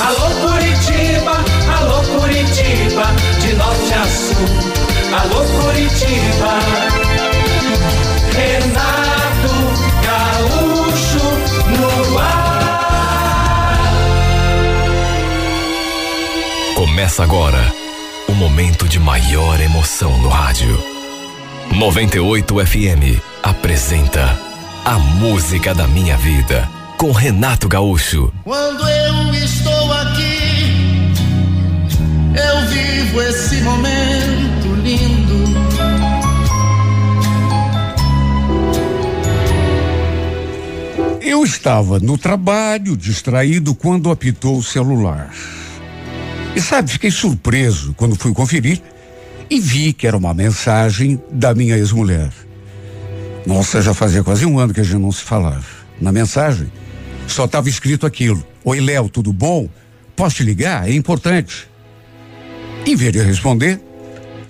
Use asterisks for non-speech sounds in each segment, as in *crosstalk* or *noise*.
Alô Curitiba, alô Curitiba, de norte a sul. Alô Curitiba. Renato Gaúcho no ar. Começa agora o momento de maior emoção no rádio. 98 FM apresenta A Música da Minha Vida com Renato Gaúcho. Quando eu estou aqui, eu vivo esse momento lindo. Eu estava no trabalho, distraído, quando apitou o celular. E sabe, fiquei surpreso quando fui conferir e vi que era uma mensagem da minha ex-mulher. Nossa, já fazia quase um ano que a gente não se falava. Na mensagem, só estava escrito aquilo: Oi, Léo, tudo bom? Posso te ligar? É importante. Em vez de responder,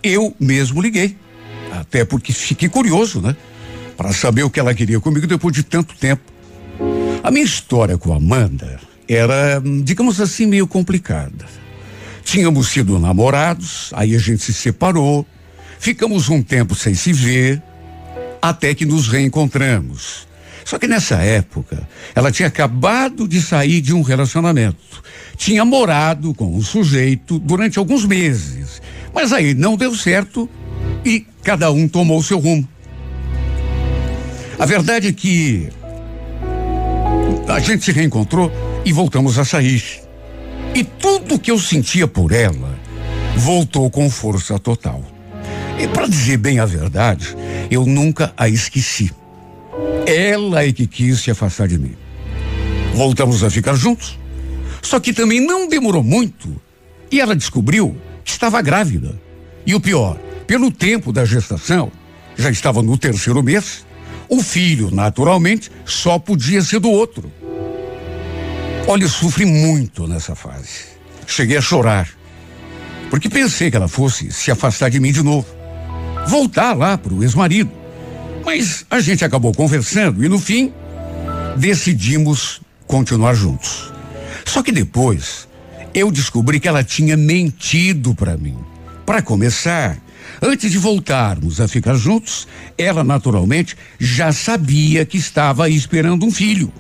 eu mesmo liguei. Até porque fiquei curioso, né? Para saber o que ela queria comigo depois de tanto tempo. A minha história com a Amanda era, digamos assim, meio complicada. Tínhamos sido namorados, aí a gente se separou, ficamos um tempo sem se ver, até que nos reencontramos. Só que nessa época, ela tinha acabado de sair de um relacionamento. Tinha morado com um sujeito durante alguns meses. Mas aí não deu certo e cada um tomou seu rumo. A verdade é que a gente se reencontrou e voltamos a sair. E tudo que eu sentia por ela voltou com força total. E para dizer bem a verdade, eu nunca a esqueci. Ela é que quis se afastar de mim. Voltamos a ficar juntos. Só que também não demorou muito e ela descobriu que estava grávida. E o pior, pelo tempo da gestação, já estava no terceiro mês, o filho, naturalmente, só podia ser do outro. Olha, eu sofri muito nessa fase. Cheguei a chorar. Porque pensei que ela fosse se afastar de mim de novo. Voltar lá para o ex-marido. Mas a gente acabou conversando e no fim decidimos continuar juntos. Só que depois eu descobri que ela tinha mentido para mim. Para começar, antes de voltarmos a ficar juntos, ela naturalmente já sabia que estava esperando um filho.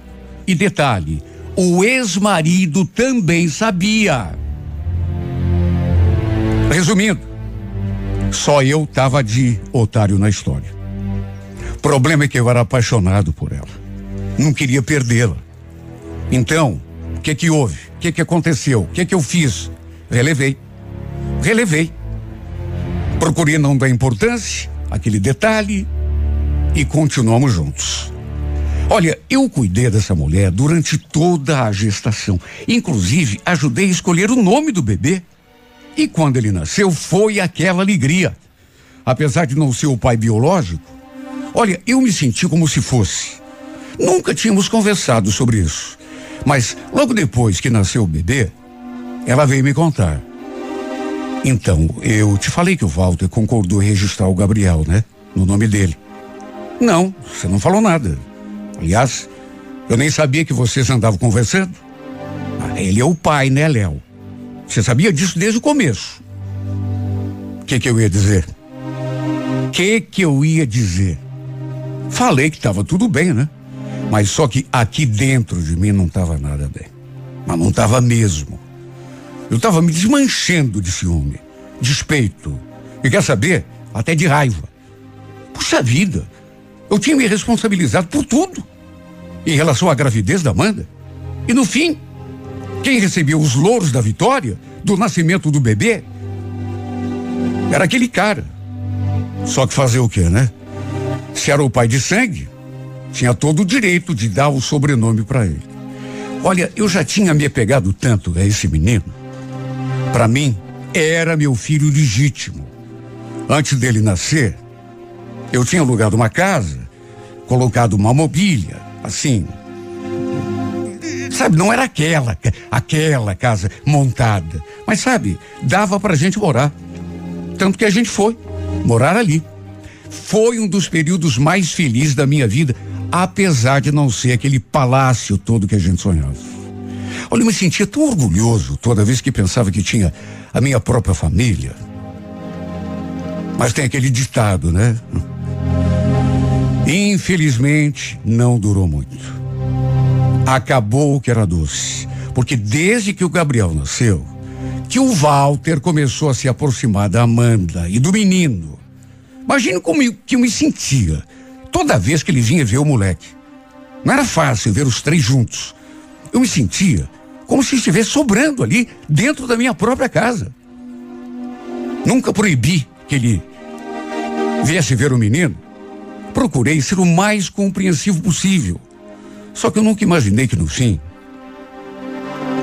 E detalhe, o ex-marido também sabia. Resumindo, só eu estava de otário na história. O problema é que eu era apaixonado por ela. Não queria perdê-la. Então, o que que houve? O que que aconteceu? O que que eu fiz? Relevei. Relevei. Procurei não dar importância aquele detalhe e continuamos juntos. Olha, eu cuidei dessa mulher durante toda a gestação. Inclusive, ajudei a escolher o nome do bebê. E quando ele nasceu, foi aquela alegria. Apesar de não ser o pai biológico, Olha, eu me senti como se fosse. Nunca tínhamos conversado sobre isso. Mas logo depois que nasceu o bebê, ela veio me contar. Então, eu te falei que o Walter concordou em registrar o Gabriel, né? No nome dele. Não, você não falou nada. Aliás, eu nem sabia que vocês andavam conversando. Ah, ele é o pai, né, Léo? Você sabia disso desde o começo. O que que eu ia dizer? O que que eu ia dizer? Falei que estava tudo bem, né? Mas só que aqui dentro de mim não estava nada bem. Mas não estava mesmo. Eu estava me desmanchando de ciúme, despeito. E quer saber? Até de raiva. Puxa vida, eu tinha me responsabilizado por tudo. Em relação à gravidez da Amanda. E no fim, quem recebeu os louros da vitória, do nascimento do bebê, era aquele cara. Só que fazer o quê, né? Se era o pai de sangue, tinha todo o direito de dar o sobrenome para ele. Olha, eu já tinha me apegado tanto a esse menino. Para mim, era meu filho legítimo. Antes dele nascer, eu tinha alugado uma casa, colocado uma mobília, assim. Sabe, não era aquela, aquela casa montada. Mas sabe, dava pra gente morar. Tanto que a gente foi morar ali. Foi um dos períodos mais felizes da minha vida, apesar de não ser aquele palácio todo que a gente sonhava. Olha, eu me sentia tão orgulhoso toda vez que pensava que tinha a minha própria família. Mas tem aquele ditado, né? Infelizmente, não durou muito. Acabou o que era doce. Porque desde que o Gabriel nasceu, que o Walter começou a se aproximar da Amanda e do menino. Imagine como eu, que eu me sentia toda vez que ele vinha ver o moleque. Não era fácil ver os três juntos. Eu me sentia como se estivesse sobrando ali dentro da minha própria casa. Nunca proibi que ele viesse ver o menino, procurei ser o mais compreensivo possível. Só que eu nunca imaginei que no fim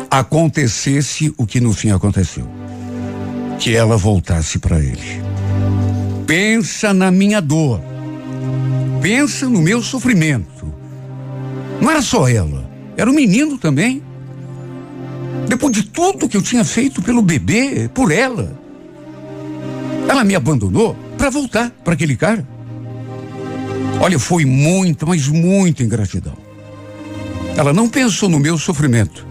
acontecesse o que no fim aconteceu. Que ela voltasse para ele. Pensa na minha dor. Pensa no meu sofrimento. Não era só ela, era o menino também. Depois de tudo que eu tinha feito pelo bebê, por ela. Ela me abandonou para voltar para aquele cara. Olha, foi muita, mas muita ingratidão. Ela não pensou no meu sofrimento.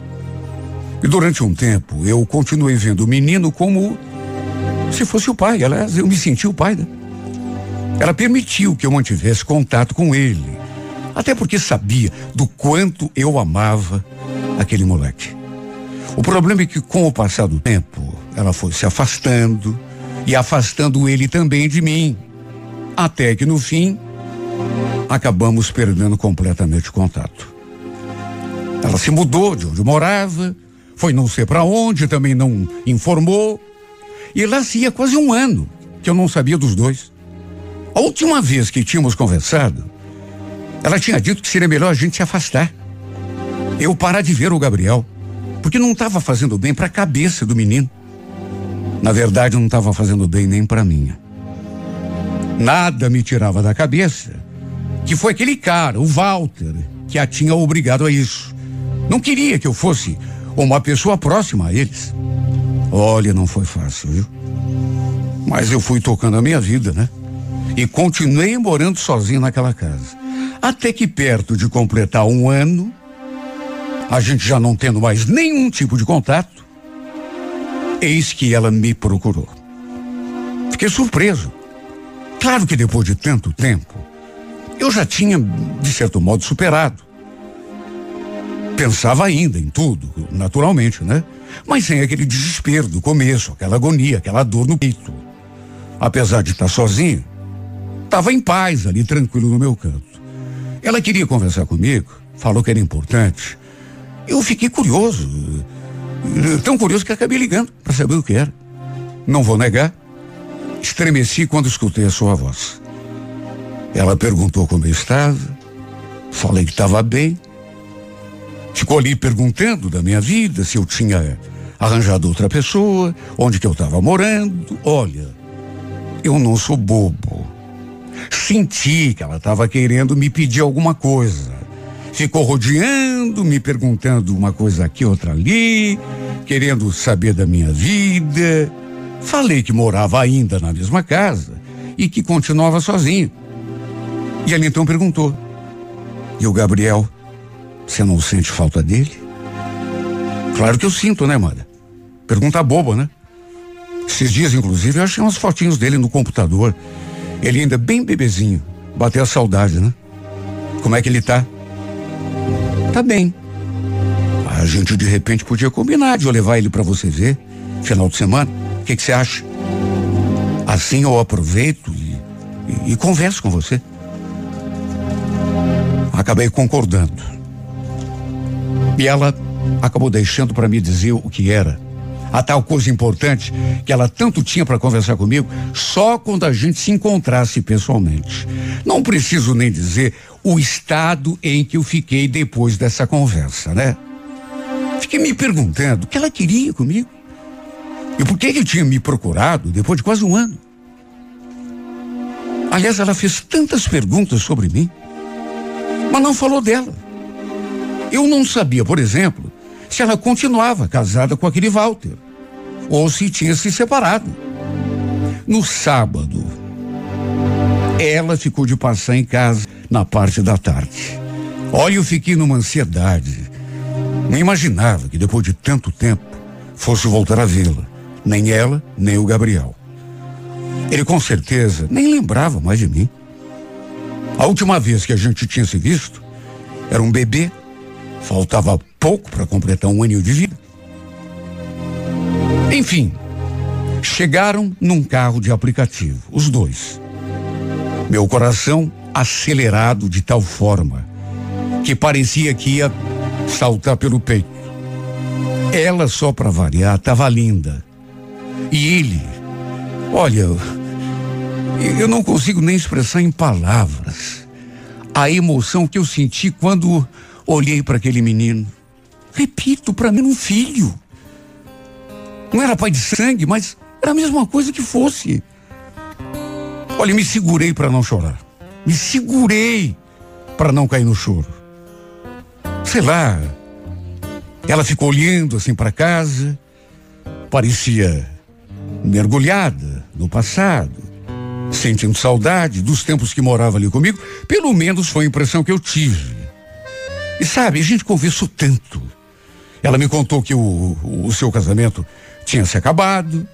E durante um tempo eu continuei vendo o menino como se fosse o pai. Aliás, eu me senti o pai. Né? Ela permitiu que eu mantivesse contato com ele. Até porque sabia do quanto eu amava aquele moleque. O problema é que, com o passar do tempo, ela foi se afastando e afastando ele também de mim. Até que, no fim, acabamos perdendo completamente o contato. Ela se mudou de onde morava, foi não sei para onde, também não informou. E lá se ia quase um ano que eu não sabia dos dois. A última vez que tínhamos conversado, ela tinha dito que seria melhor a gente se afastar. Eu parar de ver o Gabriel, porque não estava fazendo bem para a cabeça do menino. Na verdade, não estava fazendo bem nem para minha. Nada me tirava da cabeça que foi aquele cara, o Walter, que a tinha obrigado a isso. Não queria que eu fosse uma pessoa próxima a eles. Olha, não foi fácil, viu? Mas eu fui tocando a minha vida, né? E continuei morando sozinho naquela casa. Até que perto de completar um ano, a gente já não tendo mais nenhum tipo de contato, eis que ela me procurou. Fiquei surpreso. Claro que depois de tanto tempo, eu já tinha, de certo modo, superado. Pensava ainda em tudo, naturalmente, né? Mas sem aquele desespero do começo, aquela agonia, aquela dor no peito. Apesar de estar sozinho, estava em paz ali, tranquilo no meu canto. Ela queria conversar comigo, falou que era importante. Eu fiquei curioso, tão curioso que acabei ligando para saber o que era. Não vou negar, estremeci quando escutei a sua voz. Ela perguntou como eu estava, falei que estava bem. Ficou ali perguntando da minha vida, se eu tinha arranjado outra pessoa, onde que eu estava morando. Olha, eu não sou bobo. Senti que ela estava querendo me pedir alguma coisa. Ficou rodeando, me perguntando uma coisa aqui, outra ali, querendo saber da minha vida. Falei que morava ainda na mesma casa e que continuava sozinho. E ele então perguntou: E o Gabriel, você não sente falta dele? Claro que eu sinto, né, Mara? Pergunta boba, né? Esses dias, inclusive, eu achei umas fotinhos dele no computador. Ele ainda bem bebezinho. Bateu a saudade, né? Como é que ele tá? Tá bem. A gente de repente podia combinar de eu levar ele para você ver, final de semana. O que você acha? Assim eu aproveito e, e, e converso com você. Acabei concordando. E ela acabou deixando para me dizer o que era. A tal coisa importante que ela tanto tinha para conversar comigo, só quando a gente se encontrasse pessoalmente. Não preciso nem dizer o estado em que eu fiquei depois dessa conversa, né? Fiquei me perguntando o que ela queria comigo. E por que que tinha me procurado depois de quase um ano? Aliás, ela fez tantas perguntas sobre mim mas não falou dela. Eu não sabia, por exemplo, se ela continuava casada com aquele Walter ou se tinha se separado. No sábado, ela ficou de passar em casa na parte da tarde. Olha, eu fiquei numa ansiedade. Não imaginava que depois de tanto tempo fosse voltar a vê-la. Nem ela, nem o Gabriel. Ele com certeza nem lembrava mais de mim. A última vez que a gente tinha se visto era um bebê, faltava pouco para completar um ano de vida. Enfim, chegaram num carro de aplicativo, os dois. Meu coração acelerado de tal forma que parecia que ia saltar pelo peito. Ela, só para variar, estava linda. E ele, olha, eu não consigo nem expressar em palavras a emoção que eu senti quando olhei para aquele menino. Repito, para mim, um filho. Não era pai de sangue, mas era a mesma coisa que fosse. Olha, me segurei para não chorar. Me segurei para não cair no choro. Sei lá. Ela ficou olhando assim para casa, parecia mergulhada no passado, sentindo saudade dos tempos que morava ali comigo. Pelo menos foi a impressão que eu tive. E sabe, a gente conversou tanto. Ela me contou que o, o seu casamento tinha se acabado,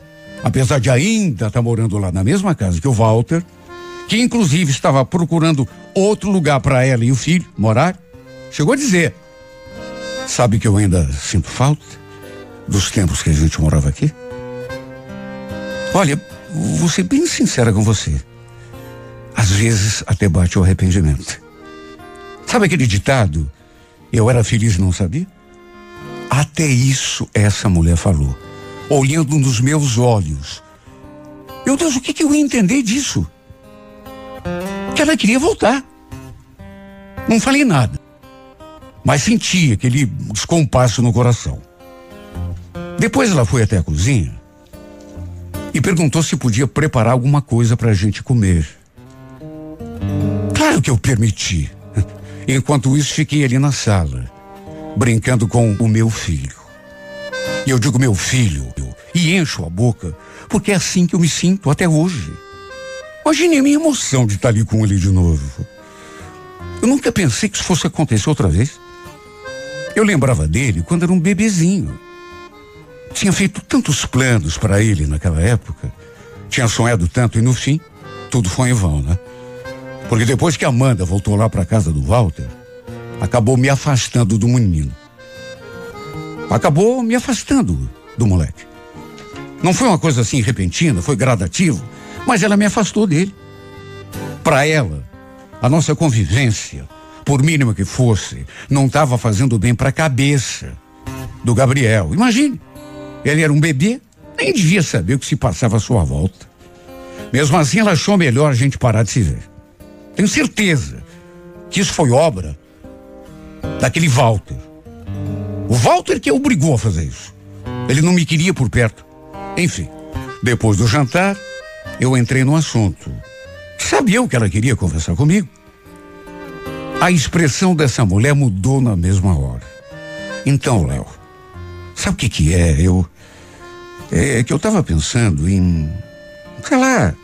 apesar de ainda estar tá morando lá na mesma casa que o Walter, que inclusive estava procurando outro lugar para ela e o filho morar. Chegou a dizer: Sabe que eu ainda sinto falta dos tempos que a gente morava aqui? Olha, vou ser bem sincera com você. Às vezes até bate o arrependimento. Sabe aquele ditado? Eu era feliz não sabia? Até isso essa mulher falou, olhando nos meus olhos. Meu Deus, o que, que eu ia entender disso? Que ela queria voltar. Não falei nada, mas senti aquele descompasso no coração. Depois ela foi até a cozinha e perguntou se podia preparar alguma coisa para a gente comer. Claro que eu permiti. Enquanto isso, fiquei ali na sala, brincando com o meu filho. E eu digo meu filho, e encho a boca, porque é assim que eu me sinto até hoje. Imagine a minha emoção de estar ali com ele de novo. Eu nunca pensei que isso fosse acontecer outra vez. Eu lembrava dele quando era um bebezinho. Tinha feito tantos planos para ele naquela época. Tinha sonhado tanto e no fim, tudo foi em vão, né? Porque depois que Amanda voltou lá para casa do Walter, acabou me afastando do menino. Acabou me afastando do moleque. Não foi uma coisa assim repentina, foi gradativo, mas ela me afastou dele. Para ela, a nossa convivência, por mínima que fosse, não estava fazendo bem para a cabeça do Gabriel. Imagine, ele era um bebê, nem devia saber o que se passava à sua volta. Mesmo assim, ela achou melhor a gente parar de se ver. Tenho certeza que isso foi obra daquele Walter. O Walter que obrigou a fazer isso. Ele não me queria por perto. Enfim, depois do jantar, eu entrei no assunto. Sabia o que ela queria conversar comigo? A expressão dessa mulher mudou na mesma hora. Então, Léo, sabe o que que é? Eu é que eu estava pensando em, sei lá,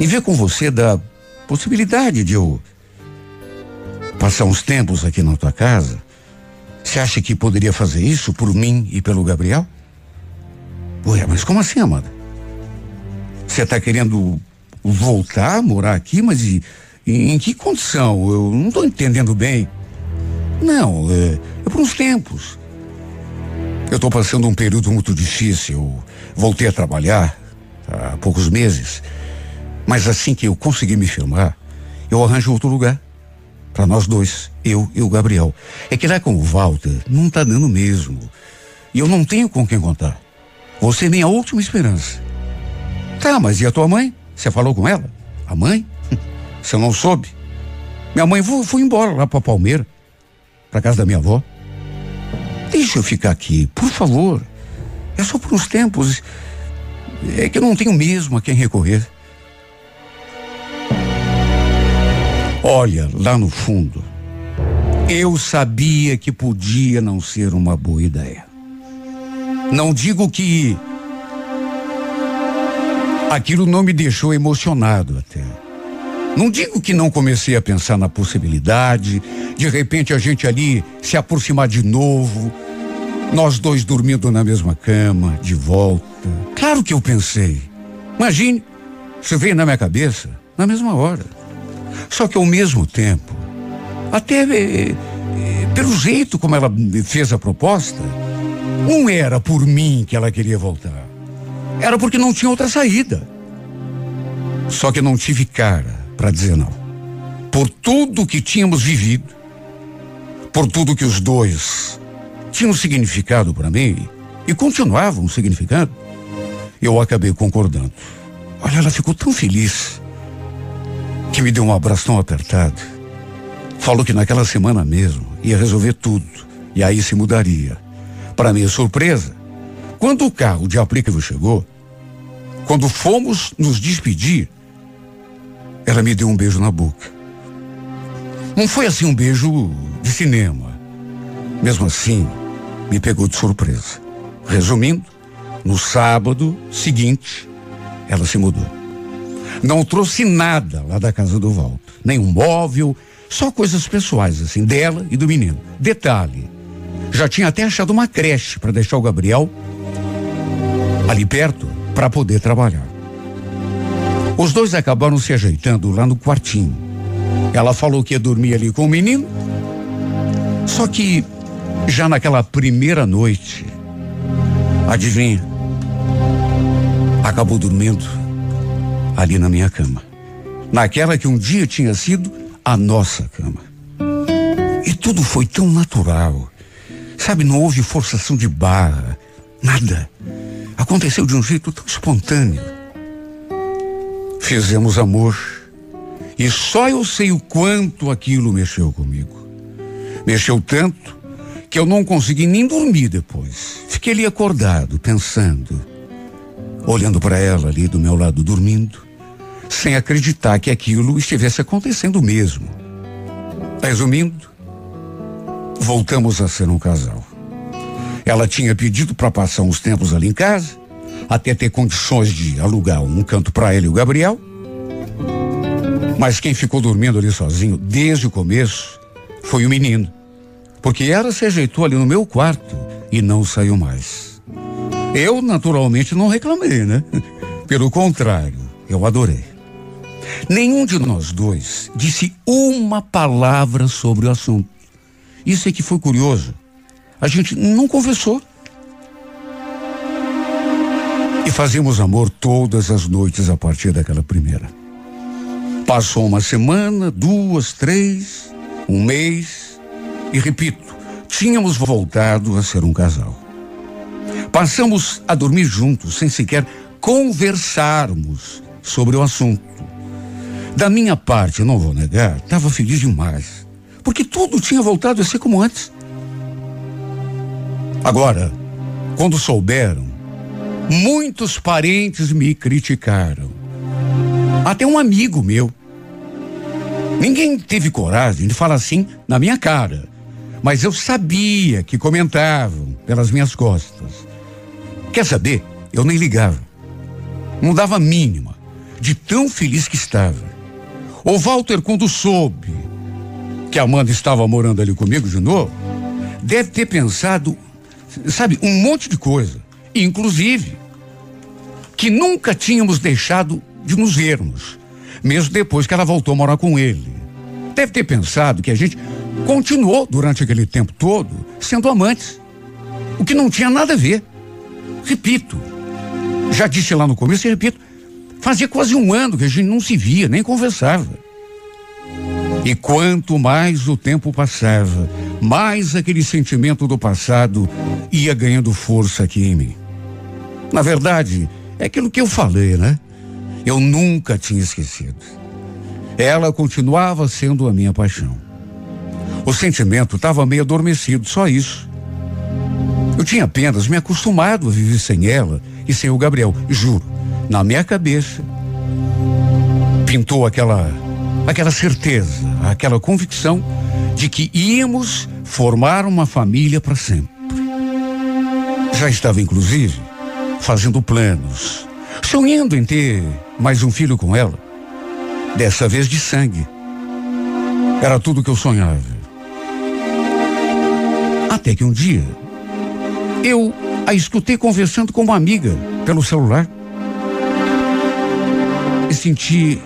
em ver com você da possibilidade de eu passar uns tempos aqui na tua casa. Você acha que poderia fazer isso por mim e pelo Gabriel? Ué, mas como assim, Amanda? Você está querendo voltar a morar aqui, mas e, e, em que condição? Eu não estou entendendo bem. Não, é, é por uns tempos. Eu estou passando um período muito difícil. Voltei a trabalhar há poucos meses. Mas assim que eu conseguir me firmar, eu arranjo outro lugar. Para nós dois, eu e o Gabriel. É que lá com o Walter não está dando mesmo. E eu não tenho com quem contar. Você é minha última esperança. Tá, mas e a tua mãe? Você falou com ela? A mãe? *laughs* Você não soube? Minha mãe foi, foi embora lá para Palmeira, para casa da minha avó. Deixa eu ficar aqui, por favor. É só por uns tempos. É que eu não tenho mesmo a quem recorrer. Olha, lá no fundo, eu sabia que podia não ser uma boa ideia. Não digo que aquilo não me deixou emocionado até. Não digo que não comecei a pensar na possibilidade, de repente a gente ali se aproximar de novo, nós dois dormindo na mesma cama, de volta. Claro que eu pensei. Imagine, isso veio na minha cabeça na mesma hora. Só que ao mesmo tempo, até eh, eh, pelo jeito como ela fez a proposta, não era por mim que ela queria voltar. Era porque não tinha outra saída. Só que não tive cara para dizer não. Por tudo que tínhamos vivido, por tudo que os dois tinham significado para mim e continuavam significando, eu acabei concordando. Olha, ela ficou tão feliz que me deu um abraço tão apertado. Falou que naquela semana mesmo ia resolver tudo e aí se mudaria. Para minha surpresa, quando o carro de aplicativo chegou, quando fomos nos despedir, ela me deu um beijo na boca. Não foi assim um beijo de cinema. Mesmo assim, me pegou de surpresa. Resumindo, no sábado seguinte, ela se mudou. Não trouxe nada lá da casa do Walter. Nenhum móvel, só coisas pessoais, assim, dela e do menino. Detalhe, já tinha até achado uma creche para deixar o Gabriel ali perto para poder trabalhar. Os dois acabaram se ajeitando lá no quartinho. Ela falou que ia dormir ali com o menino. Só que já naquela primeira noite, adivinha? Acabou dormindo ali na minha cama. Naquela que um dia tinha sido a nossa cama. E tudo foi tão natural. Sabe, não houve forçação de barra, nada. Aconteceu de um jeito tão espontâneo. Fizemos amor. E só eu sei o quanto aquilo mexeu comigo. Mexeu tanto que eu não consegui nem dormir depois. Fiquei ali acordado, pensando, olhando para ela ali do meu lado dormindo, sem acreditar que aquilo estivesse acontecendo mesmo. Resumindo, voltamos a ser um casal. Ela tinha pedido para passar uns tempos ali em casa, até ter condições de alugar um canto para ele e o Gabriel. Mas quem ficou dormindo ali sozinho desde o começo foi o menino. Porque ela se ajeitou ali no meu quarto e não saiu mais. Eu, naturalmente, não reclamei, né? Pelo contrário, eu adorei. Nenhum de nós dois disse uma palavra sobre o assunto. Isso é que foi curioso. A gente não conversou. E fazíamos amor todas as noites a partir daquela primeira. Passou uma semana, duas, três, um mês, e repito, tínhamos voltado a ser um casal. Passamos a dormir juntos sem sequer conversarmos sobre o assunto. Da minha parte, não vou negar, estava feliz demais, porque tudo tinha voltado a ser como antes. Agora, quando souberam Muitos parentes me criticaram. Até um amigo meu. Ninguém teve coragem de falar assim na minha cara. Mas eu sabia que comentavam pelas minhas costas. Quer saber? Eu nem ligava. Não dava a mínima de tão feliz que estava. O Walter, quando soube que a Amanda estava morando ali comigo de novo, deve ter pensado, sabe, um monte de coisa. Inclusive, que nunca tínhamos deixado de nos vermos, mesmo depois que ela voltou a morar com ele. Deve ter pensado que a gente continuou durante aquele tempo todo sendo amantes, o que não tinha nada a ver. Repito, já disse lá no começo e repito, fazia quase um ano que a gente não se via, nem conversava. E quanto mais o tempo passava, mais aquele sentimento do passado ia ganhando força aqui em mim. Na verdade, é aquilo que eu falei, né? Eu nunca tinha esquecido. Ela continuava sendo a minha paixão. O sentimento estava meio adormecido, só isso. Eu tinha apenas me acostumado a viver sem ela e sem o Gabriel, juro. Na minha cabeça pintou aquela aquela certeza, aquela convicção de que íamos formar uma família para sempre. Já estava inclusive fazendo planos, sonhando em ter mais um filho com ela. Dessa vez de sangue. Era tudo que eu sonhava. Até que um dia, eu a escutei conversando com uma amiga pelo celular. Senti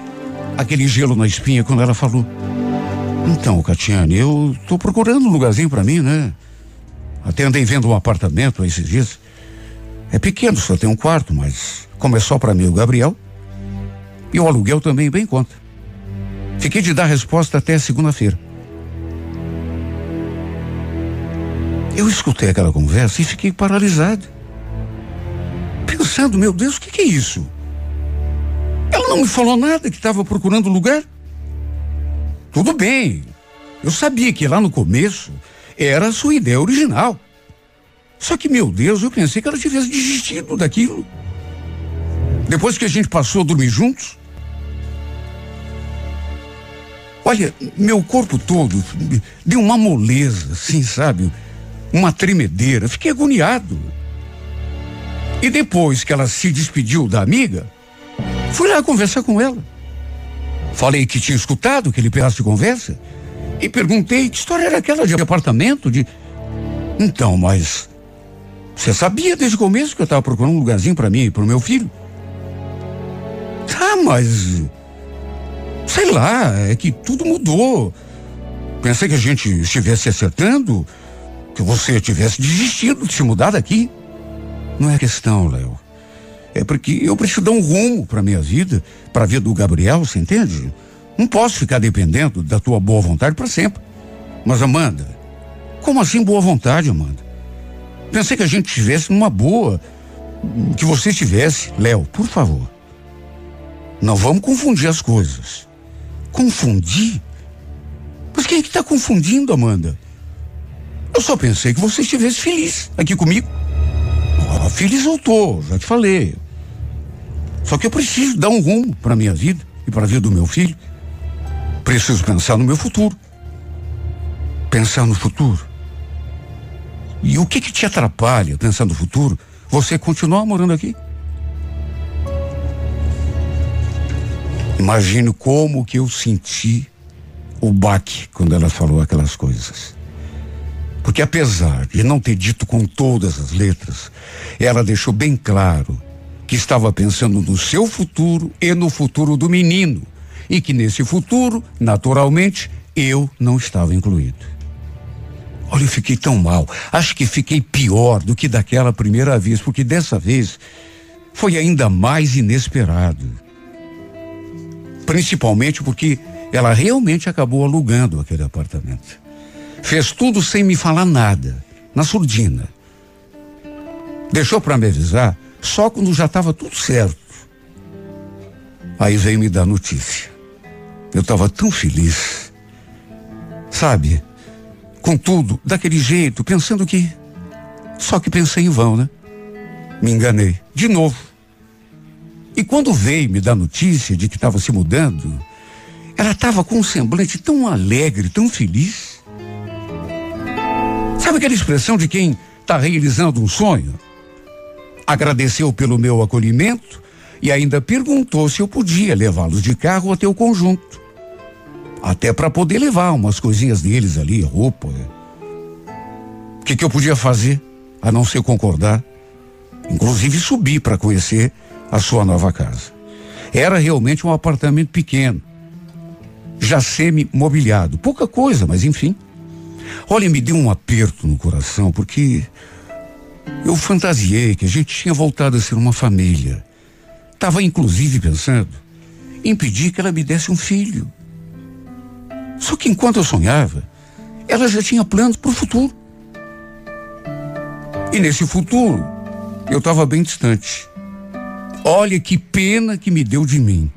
aquele gelo na espinha quando ela falou: Então, Catiane, eu tô procurando um lugarzinho para mim, né? Até andei vendo um apartamento esses dias. É pequeno, só tem um quarto, mas como é só para mim o Gabriel, e o aluguel também bem conta. Fiquei de dar resposta até segunda-feira. Eu escutei aquela conversa e fiquei paralisado. Pensando, meu Deus, o que, que, é isso? Não me falou nada que estava procurando lugar. Tudo bem. Eu sabia que lá no começo era a sua ideia original. Só que, meu Deus, eu pensei que ela tivesse desistido daquilo. Depois que a gente passou a dormir juntos. Olha, meu corpo todo deu uma moleza, assim, sabe? uma tremedeira, fiquei agoniado. E depois que ela se despediu da amiga, fui lá conversar com ela. Falei que tinha escutado aquele pedaço de conversa e perguntei que história era aquela de apartamento, de. Então, mas. Você sabia desde o começo que eu estava procurando um lugarzinho para mim e para o meu filho? Tá, mas. Sei lá, é que tudo mudou. Pensei que a gente estivesse acertando que você tivesse desistido de se mudar daqui. Não é questão, Léo. É porque eu preciso dar um rumo para minha vida, para a vida do Gabriel, você entende? Não posso ficar dependendo da tua boa vontade para sempre. Mas Amanda, como assim boa vontade, Amanda? Pensei que a gente estivesse numa boa, que você estivesse, Léo, por favor. Não vamos confundir as coisas. Confundir? Mas quem é que está confundindo, Amanda? Eu só pensei que você estivesse feliz aqui comigo. Ah, feliz eu tô, já te falei. Só que eu preciso dar um rumo para minha vida e para a vida do meu filho. Preciso pensar no meu futuro. Pensar no futuro. E o que que te atrapalha pensar no futuro? Você continuar morando aqui? Imagino como que eu senti o baque quando ela falou aquelas coisas. Porque apesar de não ter dito com todas as letras, ela deixou bem claro que estava pensando no seu futuro e no futuro do menino. E que nesse futuro, naturalmente, eu não estava incluído. Olha, eu fiquei tão mal. Acho que fiquei pior do que daquela primeira vez, porque dessa vez foi ainda mais inesperado. Principalmente porque ela realmente acabou alugando aquele apartamento. Fez tudo sem me falar nada, na surdina. Deixou para me avisar só quando já estava tudo certo. Aí veio me dar notícia. Eu estava tão feliz. Sabe? Com tudo, daquele jeito, pensando que. Só que pensei em vão, né? Me enganei. De novo. E quando veio me dar notícia de que estava se mudando, ela estava com um semblante tão alegre, tão feliz. Sabe aquela expressão de quem está realizando um sonho? Agradeceu pelo meu acolhimento e ainda perguntou se eu podia levá-los de carro até o conjunto. Até para poder levar umas coisinhas deles ali, roupa. O que, que eu podia fazer a não ser concordar? Inclusive subir para conhecer a sua nova casa. Era realmente um apartamento pequeno, já semi-mobiliado. Pouca coisa, mas enfim. Olha, me deu um aperto no coração, porque eu fantasiei que a gente tinha voltado a ser uma família. Estava inclusive pensando em pedir que ela me desse um filho. Só que enquanto eu sonhava, ela já tinha planos para o futuro. E nesse futuro, eu estava bem distante. Olha que pena que me deu de mim.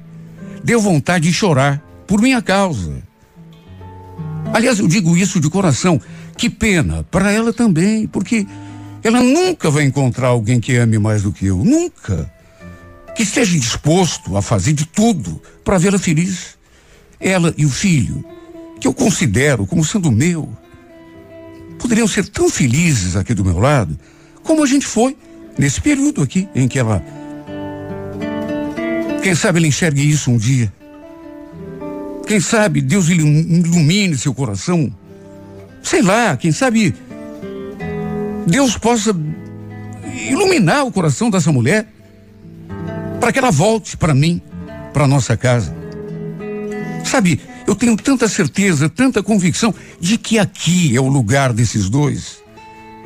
Deu vontade de chorar por minha causa. Aliás, eu digo isso de coração. Que pena, para ela também, porque ela nunca vai encontrar alguém que ame mais do que eu. Nunca. Que esteja disposto a fazer de tudo para vê-la feliz. Ela e o filho, que eu considero como sendo meu, poderiam ser tão felizes aqui do meu lado, como a gente foi nesse período aqui em que ela. Quem sabe ela enxergue isso um dia. Quem sabe Deus ilumine seu coração. Sei lá, quem sabe Deus possa iluminar o coração dessa mulher para que ela volte para mim, para nossa casa. Sabe, eu tenho tanta certeza, tanta convicção de que aqui é o lugar desses dois.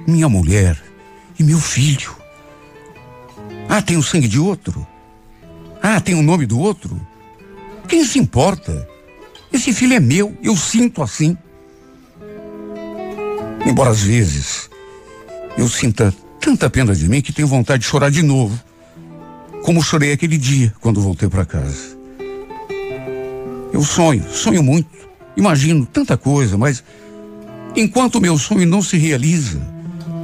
Minha mulher e meu filho. Ah, tem o sangue de outro? Ah, tem o nome do outro? Quem se importa? Esse filho é meu, eu sinto assim. Embora às vezes eu sinta tanta pena de mim que tenho vontade de chorar de novo, como chorei aquele dia quando voltei para casa. Eu sonho, sonho muito, imagino tanta coisa, mas enquanto o meu sonho não se realiza,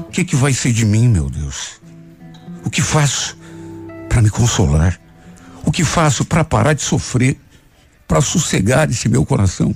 o que, que vai ser de mim, meu Deus? O que faço para me consolar? O que faço para parar de sofrer? Para sossegar esse meu coração?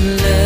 love.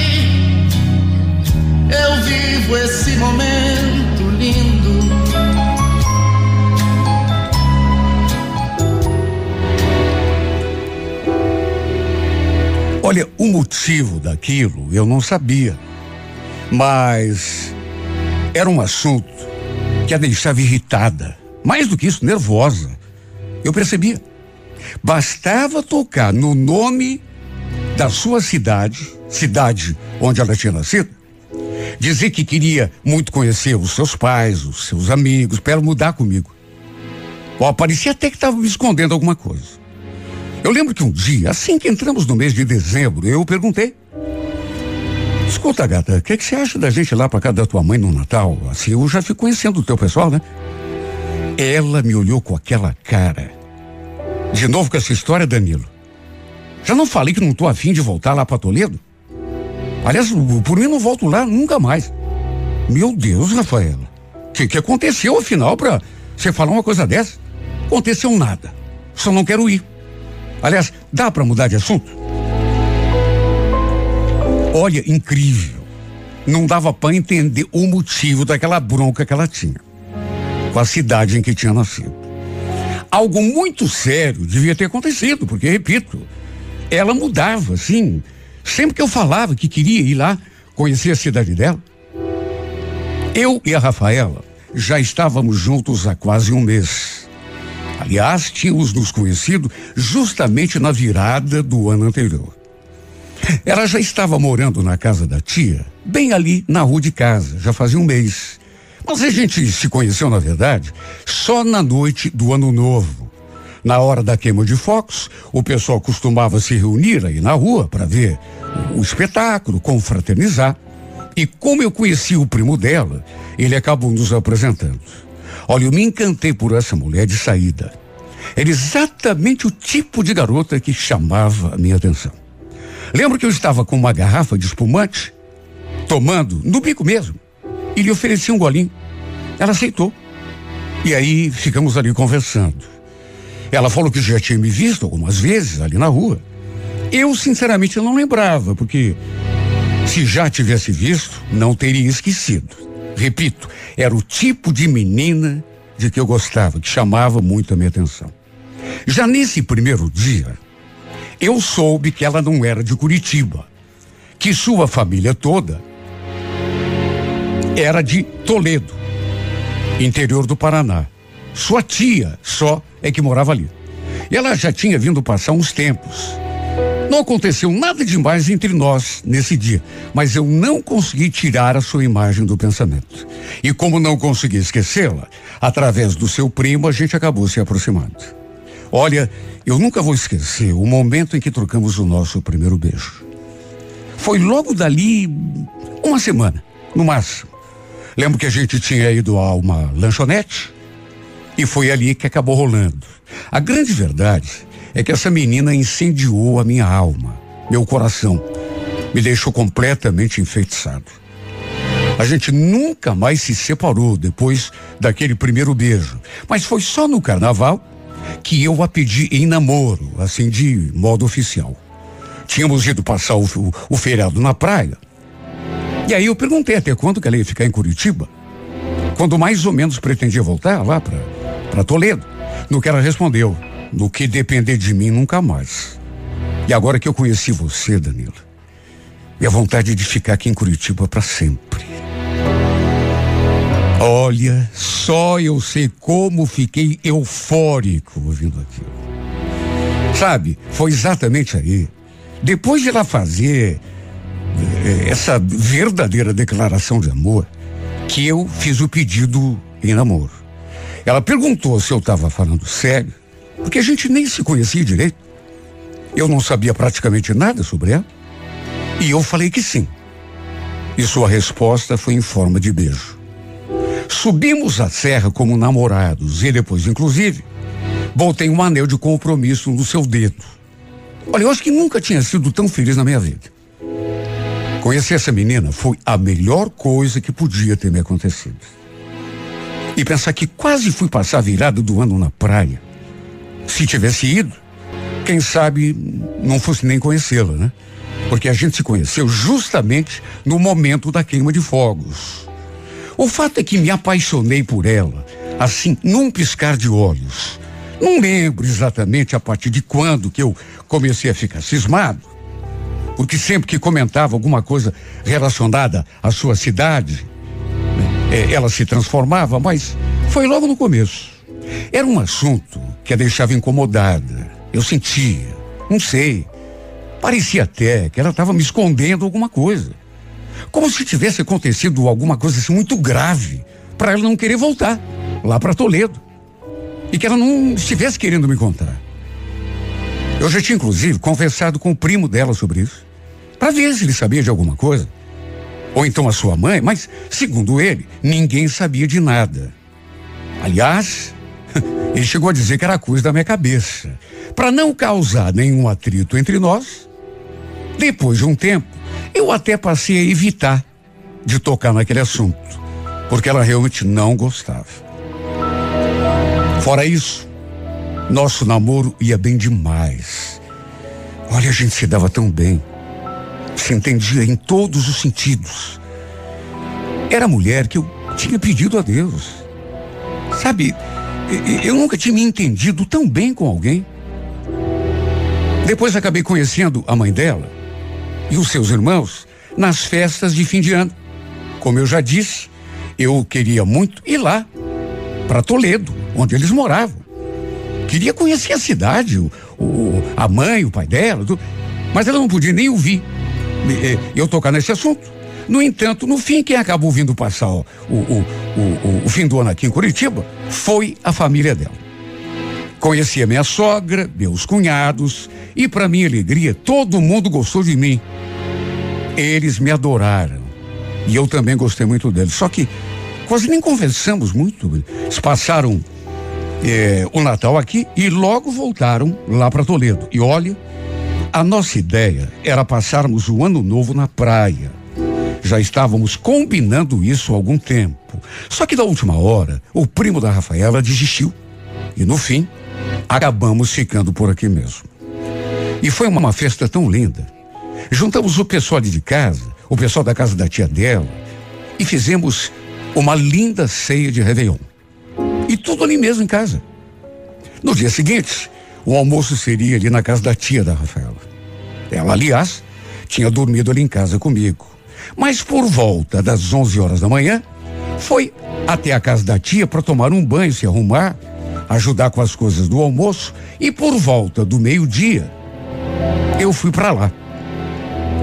eu vivo esse momento lindo. Olha, o motivo daquilo eu não sabia. Mas Era um assunto que a deixava irritada, mais do que isso, nervosa. Eu percebia. Bastava tocar no nome da sua cidade, cidade onde ela tinha nascido, dizer que queria muito conhecer os seus pais, os seus amigos, para ela mudar comigo. Ó, parecia até que estava me escondendo alguma coisa. Eu lembro que um dia, assim que entramos no mês de dezembro, eu perguntei. Escuta, gata, o que, que você acha da gente ir lá para casa da tua mãe no Natal? Assim, eu já fico conhecendo o teu pessoal, né? Ela me olhou com aquela cara. De novo com essa história, Danilo. Já não falei que não tô afim de voltar lá para Toledo? Aliás, por mim não volto lá nunca mais. Meu Deus, Rafaela. O que, que aconteceu afinal para você falar uma coisa dessa? Aconteceu nada. Só não quero ir. Aliás, dá para mudar de assunto? Olha, incrível. Não dava para entender o motivo daquela bronca que ela tinha com a cidade em que tinha nascido. Algo muito sério devia ter acontecido, porque, repito, ela mudava, assim. Sempre que eu falava que queria ir lá conhecer a cidade dela. Eu e a Rafaela já estávamos juntos há quase um mês. Aliás, tínhamos nos conhecido justamente na virada do ano anterior. Ela já estava morando na casa da tia, bem ali na rua de casa, já fazia um mês. Mas a gente se conheceu, na verdade, só na noite do ano novo. Na hora da queima de focos, o pessoal costumava se reunir aí na rua para ver o espetáculo, confraternizar. E como eu conheci o primo dela, ele acabou nos apresentando. Olha, eu me encantei por essa mulher de saída. Era exatamente o tipo de garota que chamava a minha atenção. Lembro que eu estava com uma garrafa de espumante, tomando, no bico mesmo, e lhe ofereci um golinho. Ela aceitou. E aí ficamos ali conversando. Ela falou que já tinha me visto algumas vezes ali na rua. Eu, sinceramente, não lembrava, porque se já tivesse visto, não teria esquecido. Repito, era o tipo de menina de que eu gostava, que chamava muito a minha atenção. Já nesse primeiro dia, eu soube que ela não era de Curitiba, que sua família toda era de Toledo, interior do Paraná. Sua tia só é que morava ali. E ela já tinha vindo passar uns tempos. Não aconteceu nada demais entre nós nesse dia, mas eu não consegui tirar a sua imagem do pensamento. E como não consegui esquecê-la, através do seu primo a gente acabou se aproximando. Olha, eu nunca vou esquecer o momento em que trocamos o nosso primeiro beijo. Foi logo dali uma semana, no máximo. Lembro que a gente tinha ido a uma lanchonete e foi ali que acabou rolando. A grande verdade é que essa menina incendiou a minha alma, meu coração. Me deixou completamente enfeitiçado. A gente nunca mais se separou depois daquele primeiro beijo. Mas foi só no carnaval que eu a pedi em namoro, assim de modo oficial. Tínhamos ido passar o, o, o feriado na praia. E aí eu perguntei até quando que ela ia ficar em Curitiba. Quando mais ou menos pretendia voltar lá para Toledo. No que ela respondeu, no que depender de mim, nunca mais. E agora que eu conheci você, Danilo, e a vontade de ficar aqui em Curitiba para sempre. Olha, só eu sei como fiquei eufórico ouvindo aquilo. Sabe, foi exatamente aí. Depois de ela fazer eh, essa verdadeira declaração de amor, que eu fiz o pedido em namoro. Ela perguntou se eu estava falando sério, porque a gente nem se conhecia direito. Eu não sabia praticamente nada sobre ela. E eu falei que sim. E sua resposta foi em forma de beijo. Subimos a serra como namorados e depois, inclusive, botei um anel de compromisso no seu dedo. Olha, eu acho que nunca tinha sido tão feliz na minha vida. Conhecer essa menina foi a melhor coisa que podia ter me acontecido. E pensar que quase fui passar a virada do ano na praia. Se tivesse ido, quem sabe não fosse nem conhecê-la, né? Porque a gente se conheceu justamente no momento da queima de fogos. O fato é que me apaixonei por ela, assim, num piscar de olhos. Não lembro exatamente a partir de quando que eu comecei a ficar cismado, porque sempre que comentava alguma coisa relacionada à sua cidade, é, ela se transformava, mas foi logo no começo. Era um assunto que a deixava incomodada. Eu sentia, não sei. Parecia até que ela estava me escondendo alguma coisa. Como se tivesse acontecido alguma coisa assim muito grave para ela não querer voltar lá para Toledo. E que ela não estivesse querendo me contar. Eu já tinha, inclusive, conversado com o primo dela sobre isso, para ver se ele sabia de alguma coisa. Ou então a sua mãe, mas, segundo ele, ninguém sabia de nada. Aliás, *laughs* ele chegou a dizer que era coisa da minha cabeça. Para não causar nenhum atrito entre nós, depois de um tempo, eu até passei a evitar de tocar naquele assunto, porque ela realmente não gostava. Fora isso, nosso namoro ia bem demais. Olha, a gente se dava tão bem. Se entendia em todos os sentidos. Era a mulher que eu tinha pedido a Deus. Sabe, eu nunca tinha me entendido tão bem com alguém. Depois acabei conhecendo a mãe dela e os seus irmãos nas festas de fim de ano. Como eu já disse, eu queria muito ir lá, para Toledo, onde eles moravam. Queria conhecer a cidade, o, o, a mãe, o pai dela, tudo, mas ela não podia nem ouvir eu tocar nesse assunto. No entanto, no fim, quem acabou vindo passar o, o, o, o fim do ano aqui em Curitiba foi a família dela. Conheci a minha sogra, meus cunhados, e para minha alegria, todo mundo gostou de mim. Eles me adoraram. E eu também gostei muito deles. Só que quase nem conversamos muito. Eles passaram é, o Natal aqui e logo voltaram lá para Toledo. E olha, a nossa ideia era passarmos o ano novo na praia. Já estávamos combinando isso há algum tempo. Só que da última hora, o primo da Rafaela desistiu. E no fim, acabamos ficando por aqui mesmo. E foi uma festa tão linda. Juntamos o pessoal de casa, o pessoal da casa da tia dela, e fizemos uma linda ceia de Réveillon. E tudo ali mesmo em casa. No dia seguinte, o almoço seria ali na casa da tia da Rafaela. Ela, aliás, tinha dormido ali em casa comigo. Mas por volta das 11 horas da manhã, foi até a casa da tia para tomar um banho, se arrumar, ajudar com as coisas do almoço e por volta do meio-dia, eu fui para lá.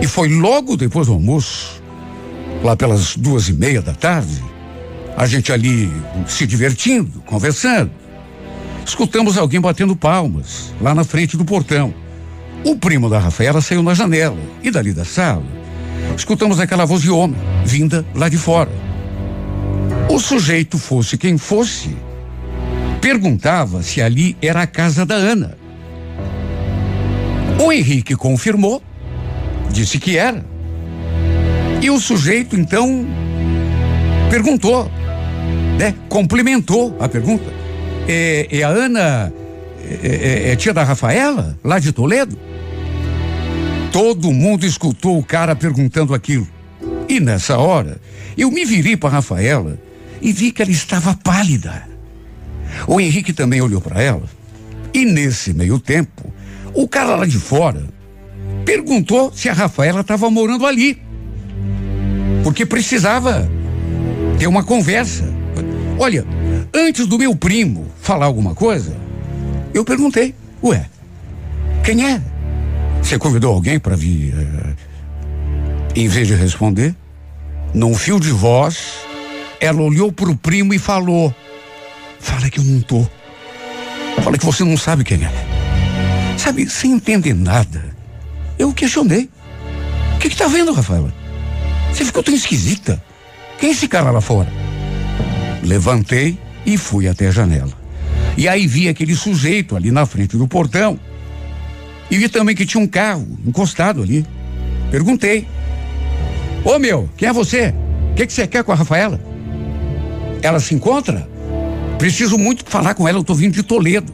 E foi logo depois do almoço, lá pelas duas e meia da tarde, a gente ali se divertindo, conversando. Escutamos alguém batendo palmas lá na frente do portão. O primo da Rafaela saiu na janela e dali da sala escutamos aquela voz de homem vinda lá de fora. O sujeito fosse quem fosse, perguntava se ali era a casa da Ana. O Henrique confirmou, disse que era. E o sujeito então perguntou né? Complementou a pergunta. É, é a Ana, é, é, é tia da Rafaela, lá de Toledo? Todo mundo escutou o cara perguntando aquilo. E nessa hora, eu me virei para Rafaela e vi que ela estava pálida. O Henrique também olhou para ela. E nesse meio tempo, o cara lá de fora perguntou se a Rafaela estava morando ali. Porque precisava ter uma conversa. Olha, antes do meu primo falar alguma coisa, eu perguntei: Ué, quem é? Você convidou alguém para vir? Eh, em vez de responder, num fio de voz, ela olhou para o primo e falou: Fala que eu não tô. Fala que você não sabe quem é. Sabe, sem entender nada. Eu questionei. O que, que tá vendo, Rafaela? Você ficou tão esquisita. Quem é esse cara lá fora? Levantei e fui até a janela. E aí vi aquele sujeito ali na frente do portão. E vi também que tinha um carro encostado ali. Perguntei: Ô meu, quem é você? O que, que você quer com a Rafaela? Ela se encontra? Preciso muito falar com ela, eu tô vindo de Toledo.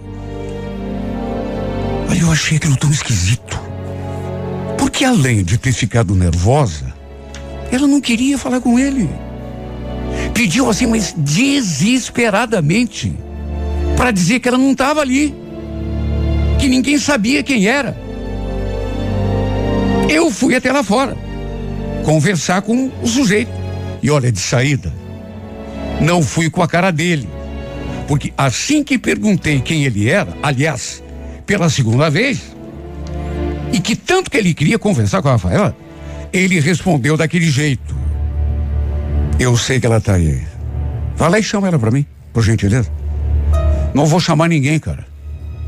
Olha, eu achei aquilo tão esquisito. Porque além de ter ficado nervosa, ela não queria falar com ele. Pediu assim, mas desesperadamente, para dizer que ela não estava ali, que ninguém sabia quem era. Eu fui até lá fora, conversar com o sujeito. E olha, de saída, Não fui com a cara dele. Porque assim que perguntei quem ele era, aliás, pela segunda vez, e que tanto que ele queria conversar com a Rafaela, ele respondeu daquele jeito. Eu sei que ela tá aí. Vai lá e chama ela pra mim, por gentileza. Não vou chamar ninguém, cara.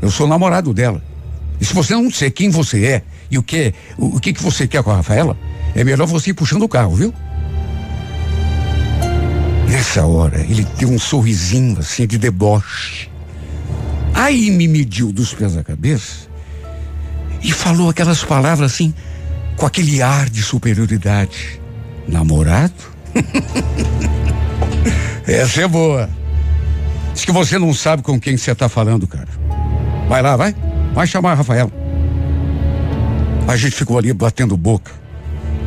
Eu sou namorado dela. E se você não sei quem você é e o que o, o que, que você quer com a Rafaela, é melhor você ir puxando o carro, viu? Nessa hora, ele deu um sorrisinho assim de deboche. Aí me mediu dos pés à cabeça e falou aquelas palavras assim, com aquele ar de superioridade. Namorado? *laughs* Essa é boa. Diz que você não sabe com quem você está falando, cara. Vai lá, vai. Vai chamar a Rafaela. A gente ficou ali batendo boca.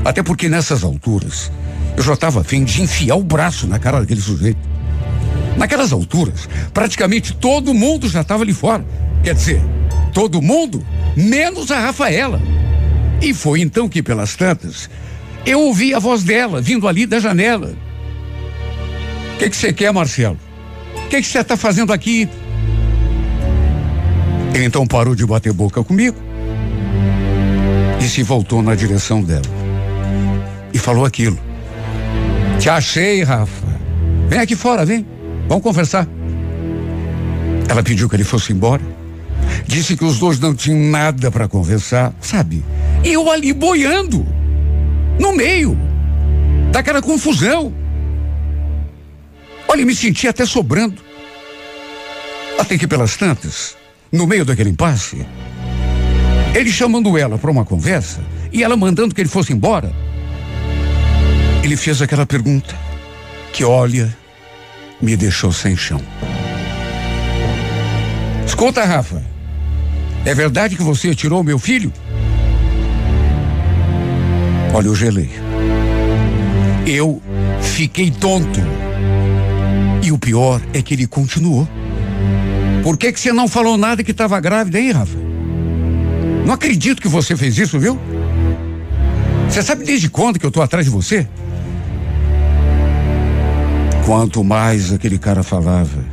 Até porque nessas alturas, eu já estava afim de enfiar o braço na cara daquele sujeito. Naquelas alturas, praticamente todo mundo já estava ali fora. Quer dizer, todo mundo, menos a Rafaela. E foi então que, pelas tantas, eu ouvi a voz dela vindo ali da janela. O que você quer, Marcelo? O que você está fazendo aqui? Ele então parou de bater boca comigo e se voltou na direção dela. E falou aquilo. Te achei, Rafa. Vem aqui fora, vem. Vamos conversar. Ela pediu que ele fosse embora. Disse que os dois não tinham nada para conversar, sabe? Eu ali boiando, no meio daquela confusão. Olha, me senti até sobrando. Até que pelas tantas, no meio daquele impasse, ele chamando ela para uma conversa e ela mandando que ele fosse embora. Ele fez aquela pergunta que, olha, me deixou sem chão. Escuta, Rafa. É verdade que você tirou meu filho? Olha, eu gelei. Eu fiquei tonto. E o pior é que ele continuou. Por que, que você não falou nada que estava grávida, hein, Rafa? Não acredito que você fez isso, viu? Você sabe desde quando que eu tô atrás de você? Quanto mais aquele cara falava,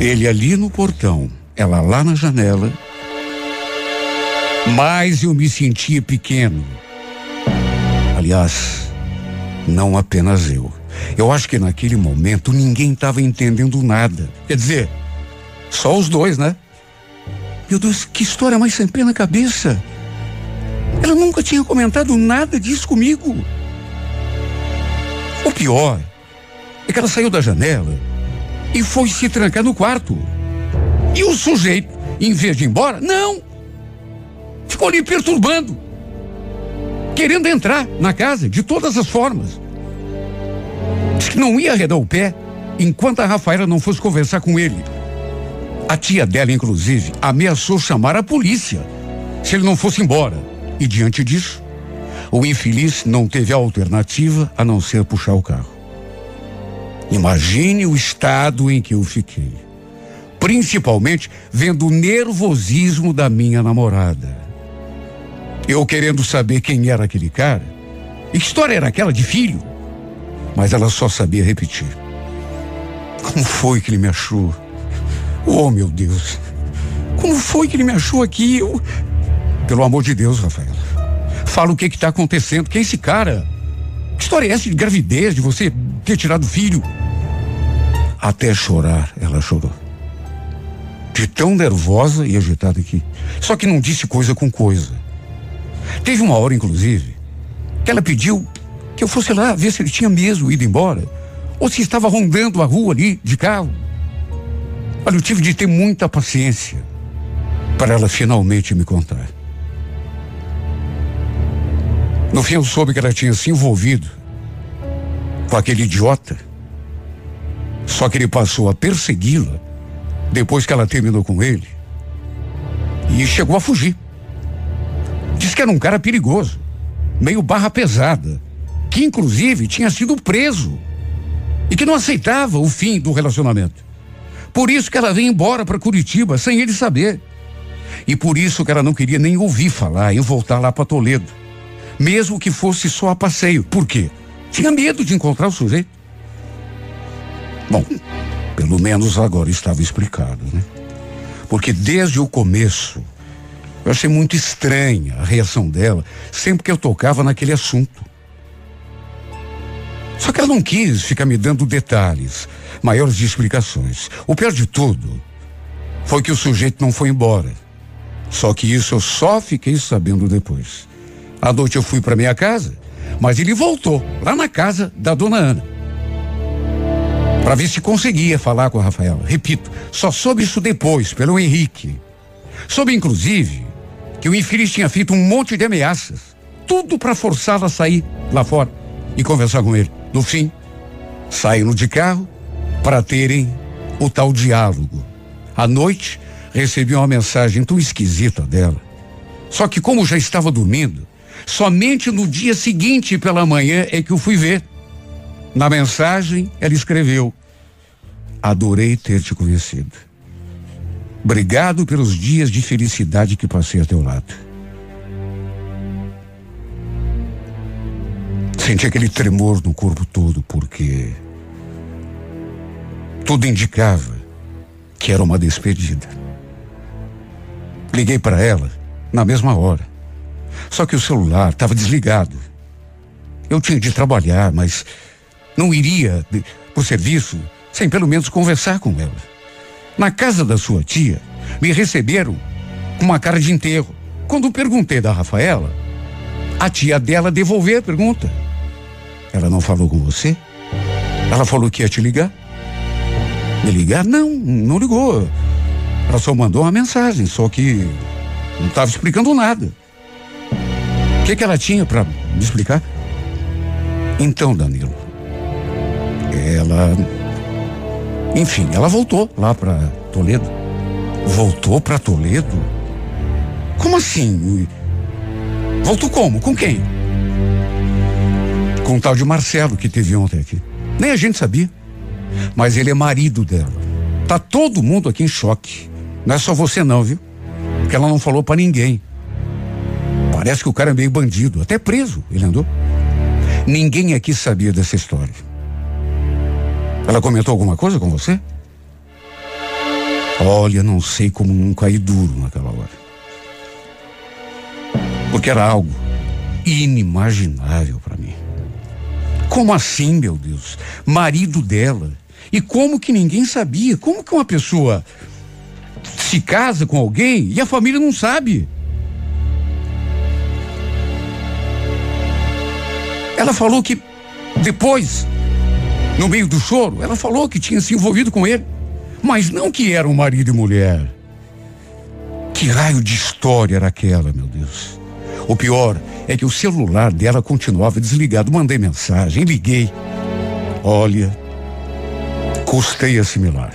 ele ali no portão, ela lá na janela, mais eu me sentia pequeno. Aliás, não apenas eu. Eu acho que naquele momento ninguém estava entendendo nada. Quer dizer, só os dois, né? Meu Deus, que história mais sem pé na cabeça. Ela nunca tinha comentado nada disso comigo. O pior é que ela saiu da janela e foi se trancar no quarto. E o sujeito, em vez de ir embora, não. Ficou ali perturbando. Querendo entrar na casa de todas as formas. Diz que não ia arredar o pé enquanto a Rafaela não fosse conversar com ele. A tia dela, inclusive, ameaçou chamar a polícia se ele não fosse embora. E diante disso, o infeliz não teve alternativa a não ser puxar o carro. Imagine o estado em que eu fiquei. Principalmente vendo o nervosismo da minha namorada. Eu querendo saber quem era aquele cara. E que história era aquela de filho? Mas ela só sabia repetir. Como foi que ele me achou? Oh, meu Deus. Como foi que ele me achou aqui? Eu... Pelo amor de Deus, Rafaela. Fala o que está acontecendo. Quem é esse cara? Que história é essa de gravidez, de você ter tirado o filho? Até chorar, ela chorou. De tão nervosa e agitada que. Só que não disse coisa com coisa. Teve uma hora, inclusive, que ela pediu que eu fosse lá ver se ele tinha mesmo ido embora. Ou se estava rondando a rua ali de carro. Olha, eu tive de ter muita paciência para ela finalmente me contar. No fim, eu soube que ela tinha se envolvido com aquele idiota. Só que ele passou a persegui-la depois que ela terminou com ele e chegou a fugir. Que era um cara perigoso, meio barra pesada, que inclusive tinha sido preso e que não aceitava o fim do relacionamento. Por isso que ela veio embora para Curitiba sem ele saber. E por isso que ela não queria nem ouvir falar em voltar lá para Toledo. Mesmo que fosse só a passeio. Por quê? Tinha medo de encontrar o sujeito. Bom, pelo menos agora estava explicado, né? Porque desde o começo eu achei muito estranha a reação dela sempre que eu tocava naquele assunto. Só que ela não quis ficar me dando detalhes, maiores explicações. O pior de tudo foi que o sujeito não foi embora. Só que isso eu só fiquei sabendo depois. À noite eu fui para minha casa, mas ele voltou lá na casa da dona Ana. Para ver se conseguia falar com a Rafaela. Repito, só soube isso depois, pelo Henrique. Soube, inclusive, que o infeliz tinha feito um monte de ameaças. Tudo para forçá-la a sair lá fora e conversar com ele. No fim, saíram de carro para terem o tal diálogo. À noite, recebi uma mensagem tão esquisita dela. Só que como já estava dormindo, somente no dia seguinte pela manhã é que eu fui ver. Na mensagem, ela escreveu: Adorei ter te conhecido. Obrigado pelos dias de felicidade que passei a teu lado. Senti aquele tremor no corpo todo, porque tudo indicava que era uma despedida. Liguei para ela na mesma hora. Só que o celular estava desligado. Eu tinha de trabalhar, mas não iria de, por serviço sem pelo menos conversar com ela. Na casa da sua tia, me receberam com uma cara de enterro. Quando perguntei da Rafaela, a tia dela devolveu a pergunta. Ela não falou com você? Ela falou que ia te ligar? Me ligar? Não, não ligou. Ela só mandou uma mensagem, só que não estava explicando nada. O que, que ela tinha para me explicar? Então, Danilo, ela. Enfim, ela voltou lá para Toledo. Voltou para Toledo? Como assim? Voltou como? Com quem? Com o tal de Marcelo que teve ontem aqui. Nem a gente sabia. Mas ele é marido dela. Tá todo mundo aqui em choque. Não é só você não, viu? Porque ela não falou para ninguém. Parece que o cara é meio bandido, até preso, ele andou. Ninguém aqui sabia dessa história. Ela comentou alguma coisa com você? Olha, não sei como não caí duro naquela hora. Porque era algo inimaginável para mim. Como assim, meu Deus? Marido dela. E como que ninguém sabia? Como que uma pessoa se casa com alguém e a família não sabe? Ela falou que depois, no meio do choro, ela falou que tinha se envolvido com ele, mas não que eram marido e mulher. Que raio de história era aquela, meu Deus? O pior é que o celular dela continuava desligado. Mandei mensagem, liguei. Olha, custei assimilar.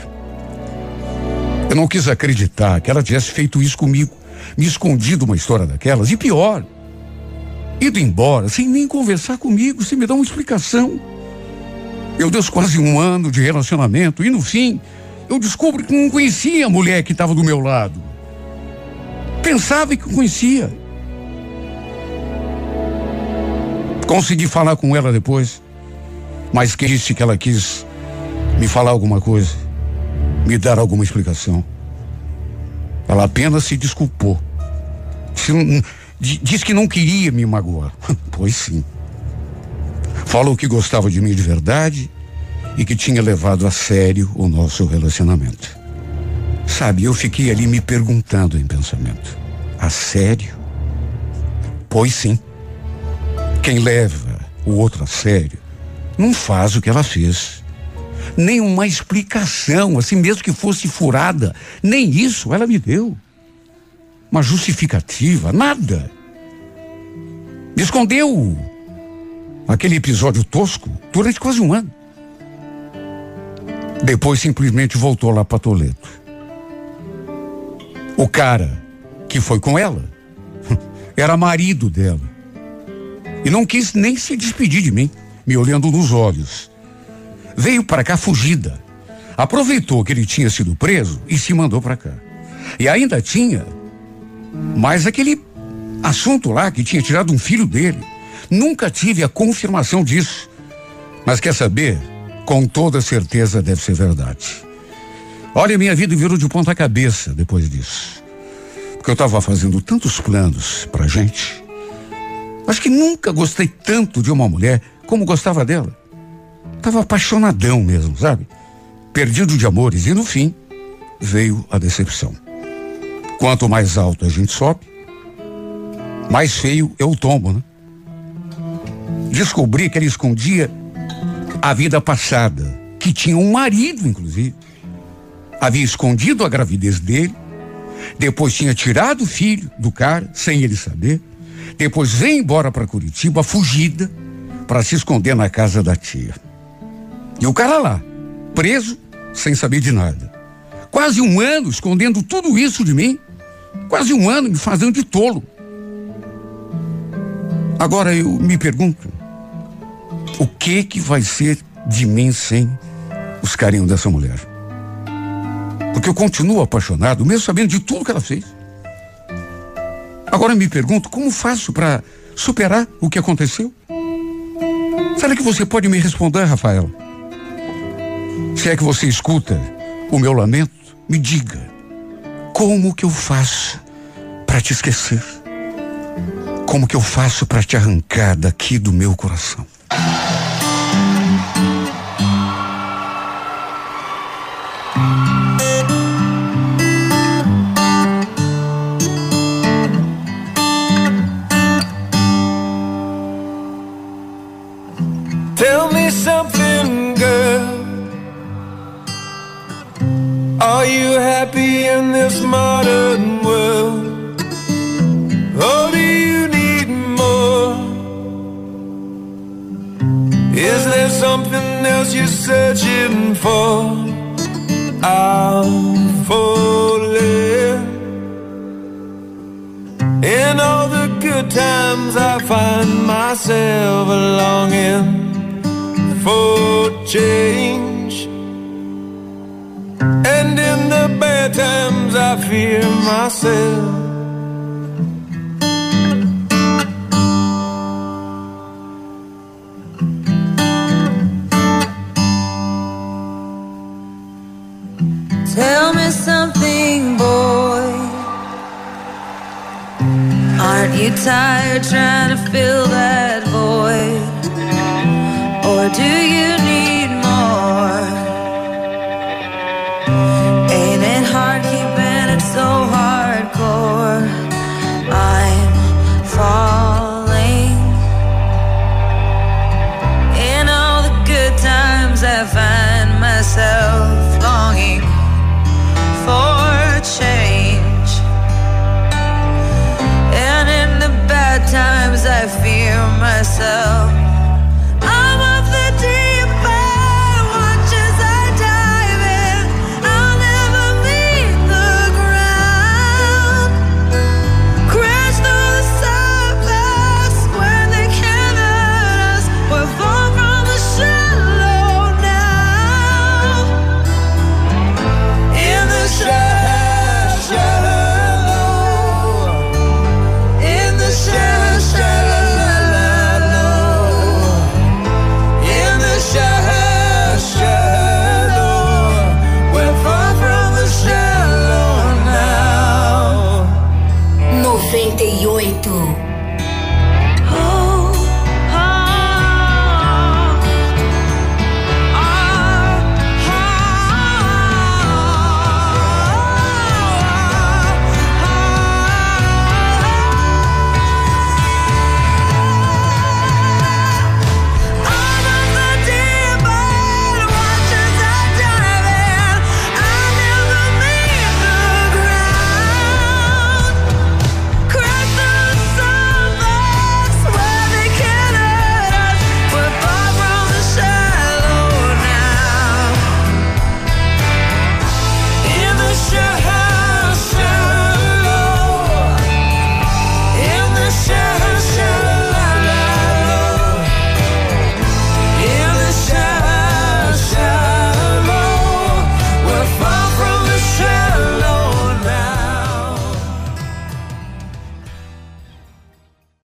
Eu não quis acreditar que ela tivesse feito isso comigo, me escondido uma história daquelas. E pior, ido embora sem nem conversar comigo, sem me dar uma explicação. Meu Deus, quase um ano de relacionamento e no fim eu descubro que não conhecia a mulher que estava do meu lado. Pensava que conhecia. Consegui falar com ela depois, mas que disse que ela quis me falar alguma coisa, me dar alguma explicação. Ela apenas se desculpou. Se não, Diz que não queria me magoar. *laughs* pois sim. Falou que gostava de mim de verdade e que tinha levado a sério o nosso relacionamento. Sabe, eu fiquei ali me perguntando em pensamento: a sério? Pois sim. Quem leva o outro a sério não faz o que ela fez. Nem uma explicação, assim mesmo que fosse furada, nem isso ela me deu uma justificativa, nada. Escondeu aquele episódio tosco durante quase um ano. Depois simplesmente voltou lá para Toledo. O cara que foi com ela *laughs* era marido dela. E não quis nem se despedir de mim, me olhando nos olhos. Veio para cá fugida. Aproveitou que ele tinha sido preso e se mandou para cá. E ainda tinha mas aquele assunto lá que tinha tirado um filho dele, nunca tive a confirmação disso. Mas quer saber? Com toda certeza deve ser verdade. Olha, minha vida virou de ponta cabeça depois disso. Porque eu estava fazendo tantos planos pra gente. Acho que nunca gostei tanto de uma mulher como gostava dela. Tava apaixonadão mesmo, sabe? Perdido de amores. E no fim, veio a decepção. Quanto mais alto a gente sobe, mais feio é o tombo, né? Descobri que ele escondia a vida passada, que tinha um marido, inclusive. Havia escondido a gravidez dele, depois tinha tirado o filho do cara, sem ele saber, depois veio embora para Curitiba, fugida, para se esconder na casa da tia. E o cara lá, preso, sem saber de nada. Quase um ano escondendo tudo isso de mim, quase um ano me fazendo de tolo. Agora eu me pergunto, o que que vai ser de mim sem os carinhos dessa mulher? Porque eu continuo apaixonado, mesmo sabendo de tudo que ela fez. Agora me pergunto, como faço para superar o que aconteceu? Será que você pode me responder, Rafael? Se é que você escuta o meu lamento, me diga, como que eu faço para te esquecer? Como que eu faço para te arrancar daqui do meu coração?